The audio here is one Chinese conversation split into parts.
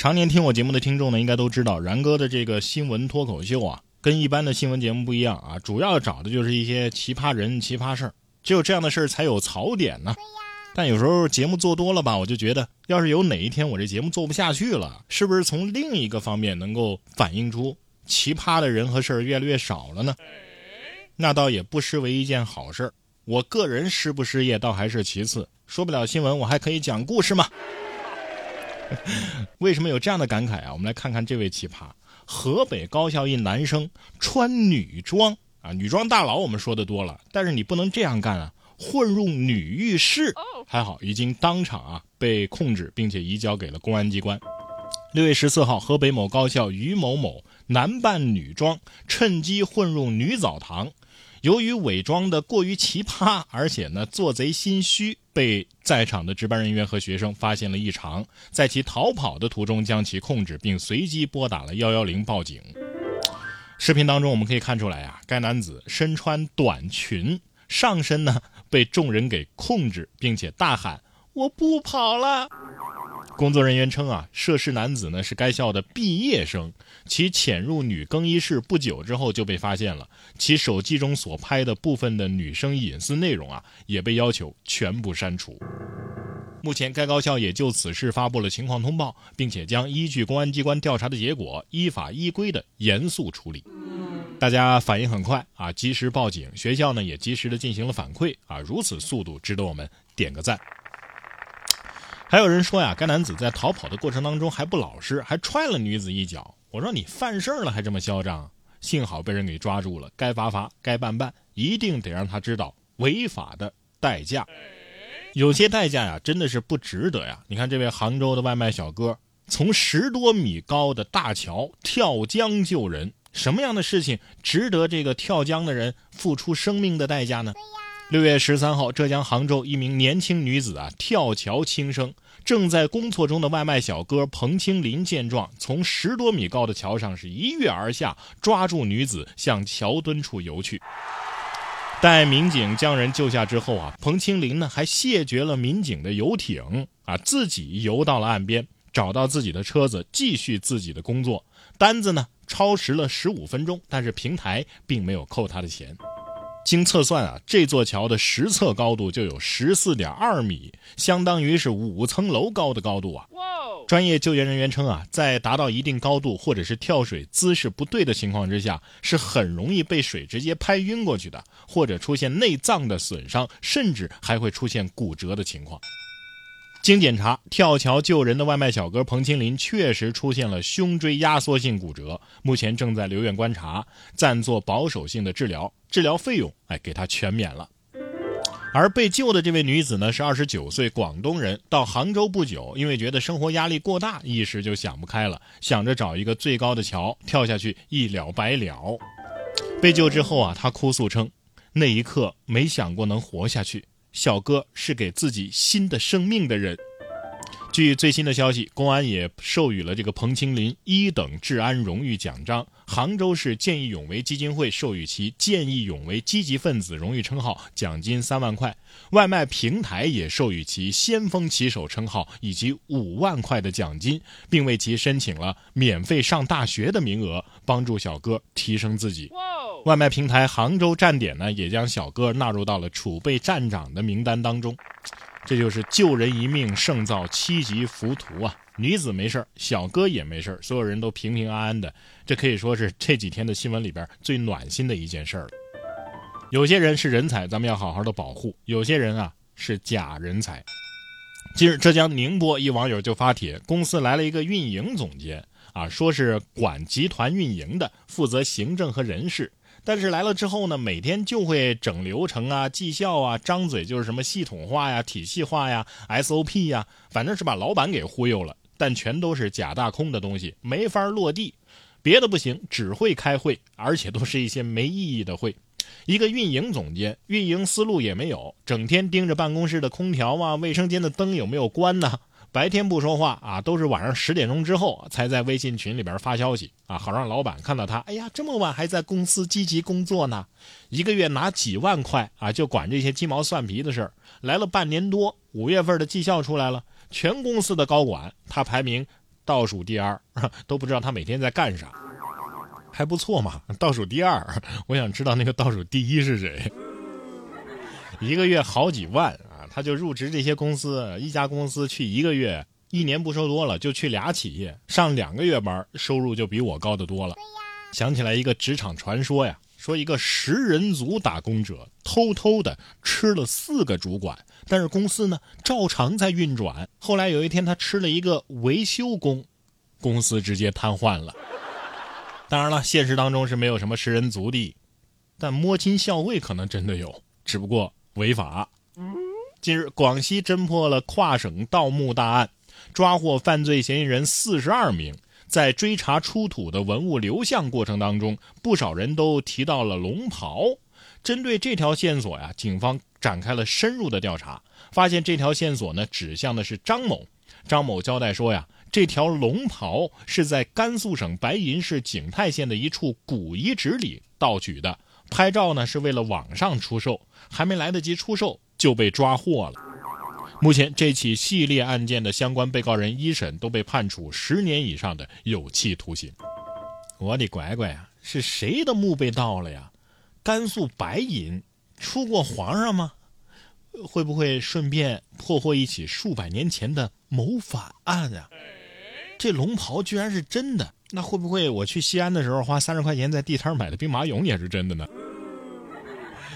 常年听我节目的听众呢，应该都知道，然哥的这个新闻脱口秀啊，跟一般的新闻节目不一样啊，主要找的就是一些奇葩人、奇葩事儿，只有这样的事儿才有槽点呢。但有时候节目做多了吧，我就觉得，要是有哪一天我这节目做不下去了，是不是从另一个方面能够反映出奇葩的人和事儿越来越少了呢？那倒也不失为一件好事儿。我个人失不失业倒还是其次，说不了新闻，我还可以讲故事嘛。为什么有这样的感慨啊？我们来看看这位奇葩：河北高校一男生穿女装啊，女装大佬我们说的多了，但是你不能这样干啊，混入女浴室。还好已经当场啊被控制，并且移交给了公安机关。六月十四号，河北某高校于某某男扮女装，趁机混入女澡堂。由于伪装的过于奇葩，而且呢做贼心虚，被在场的值班人员和学生发现了异常，在其逃跑的途中将其控制，并随机拨打了幺幺零报警。视频当中我们可以看出来啊，该男子身穿短裙，上身呢被众人给控制，并且大喊：“我不跑了。”工作人员称啊，涉事男子呢是该校的毕业生，其潜入女更衣室不久之后就被发现了，其手机中所拍的部分的女生隐私内容啊也被要求全部删除。目前该高校也就此事发布了情况通报，并且将依据公安机关调查的结果，依法依规的严肃处理。大家反应很快啊，及时报警，学校呢也及时的进行了反馈啊，如此速度值得我们点个赞。还有人说呀，该男子在逃跑的过程当中还不老实，还踹了女子一脚。我说你犯事儿了还这么嚣张，幸好被人给抓住了，该罚罚，该办办，一定得让他知道违法的代价。有些代价呀，真的是不值得呀。你看这位杭州的外卖小哥，从十多米高的大桥跳江救人，什么样的事情值得这个跳江的人付出生命的代价呢？六月十三号，浙江杭州一名年轻女子啊跳桥轻生，正在工作中的外卖小哥彭清林见状，从十多米高的桥上是一跃而下，抓住女子向桥墩处游去。待民警将人救下之后啊，彭清林呢还谢绝了民警的游艇啊，自己游到了岸边，找到自己的车子，继续自己的工作。单子呢超时了十五分钟，但是平台并没有扣他的钱。经测算啊，这座桥的实测高度就有十四点二米，相当于是五层楼高的高度啊！专业救援人员称啊，在达到一定高度或者是跳水姿势不对的情况之下，是很容易被水直接拍晕过去的，或者出现内脏的损伤，甚至还会出现骨折的情况。经检查，跳桥救人的外卖小哥彭清林确实出现了胸椎压缩性骨折，目前正在留院观察，暂做保守性的治疗，治疗费用哎给他全免了。而被救的这位女子呢是二十九岁广东人，到杭州不久，因为觉得生活压力过大，一时就想不开了，想着找一个最高的桥跳下去一了百了。被救之后啊，她哭诉称，那一刻没想过能活下去。小哥是给自己新的生命的人。据最新的消息，公安也授予了这个彭清林一等治安荣誉奖章。杭州市见义勇为基金会授予其见义勇为积极分子荣誉称号，奖金三万块。外卖平台也授予其先锋骑手称号以及五万块的奖金，并为其申请了免费上大学的名额，帮助小哥提升自己。外卖平台杭州站点呢，也将小哥纳入到了储备站长的名单当中。这就是救人一命胜造七级浮屠啊！女子没事小哥也没事所有人都平平安安的，这可以说是这几天的新闻里边最暖心的一件事了。有些人是人才，咱们要好好的保护；有些人啊是假人才。近日，浙江宁波一网友就发帖，公司来了一个运营总监啊，说是管集团运营的，负责行政和人事。但是来了之后呢，每天就会整流程啊、绩效啊，张嘴就是什么系统化呀、体系化呀、SOP 呀，反正是把老板给忽悠了。但全都是假大空的东西，没法落地。别的不行，只会开会，而且都是一些没意义的会。一个运营总监，运营思路也没有，整天盯着办公室的空调啊、卫生间的灯有没有关呢？白天不说话啊，都是晚上十点钟之后才在微信群里边发消息啊，好让老板看到他。哎呀，这么晚还在公司积极工作呢，一个月拿几万块啊，就管这些鸡毛蒜皮的事儿。来了半年多，五月份的绩效出来了，全公司的高管他排名倒数第二，都不知道他每天在干啥。还不错嘛，倒数第二。我想知道那个倒数第一是谁。一个月好几万，他就入职这些公司，一家公司去一个月，一年不说多了，就去俩企业上两个月班，收入就比我高得多了。想起来一个职场传说呀，说一个食人族打工者偷偷的吃了四个主管，但是公司呢照常在运转。后来有一天他吃了一个维修工，公司直接瘫痪了。当然了，现实当中是没有什么食人族的，但摸金校尉可能真的有，只不过违法。近日，广西侦破了跨省盗墓大案，抓获犯罪嫌疑人四十二名。在追查出土的文物流向过程当中，不少人都提到了龙袍。针对这条线索呀，警方展开了深入的调查，发现这条线索呢指向的是张某。张某交代说呀。这条龙袍是在甘肃省白银市景泰县的一处古遗址里盗取的，拍照呢是为了网上出售，还没来得及出售就被抓获了。目前这起系列案件的相关被告人一审都被判处十年以上的有期徒刑。我的乖乖啊，是谁的墓被盗了呀？甘肃白银出过皇上吗？会不会顺便破获一起数百年前的谋反案啊？这龙袍居然是真的，那会不会我去西安的时候花三十块钱在地摊买的兵马俑也是真的呢？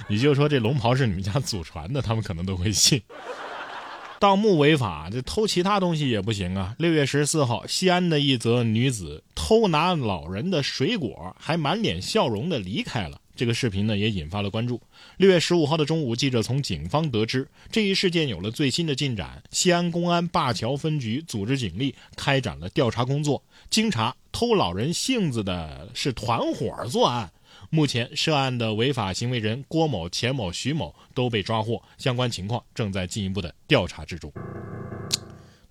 你就说这龙袍是你们家祖传的，他们可能都会信。盗墓违法，这偷其他东西也不行啊！六月十四号，西安的一则女子偷拿老人的水果，还满脸笑容的离开了。这个视频呢也引发了关注。六月十五号的中午，记者从警方得知，这一事件有了最新的进展。西安公安灞桥分局组织警力开展了调查工作。经查，偷老人性子的是团伙作案。目前涉案的违法行为人郭某、钱某、徐某都被抓获，相关情况正在进一步的调查之中。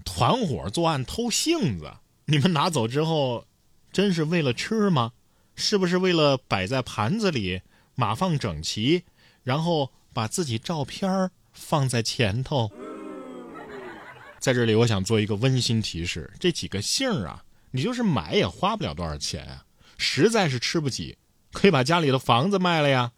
团伙作案偷杏子，你们拿走之后，真是为了吃吗？是不是为了摆在盘子里，码放整齐，然后把自己照片放在前头？在这里，我想做一个温馨提示：这几个杏儿啊，你就是买也花不了多少钱啊，实在是吃不起，可以把家里的房子卖了呀。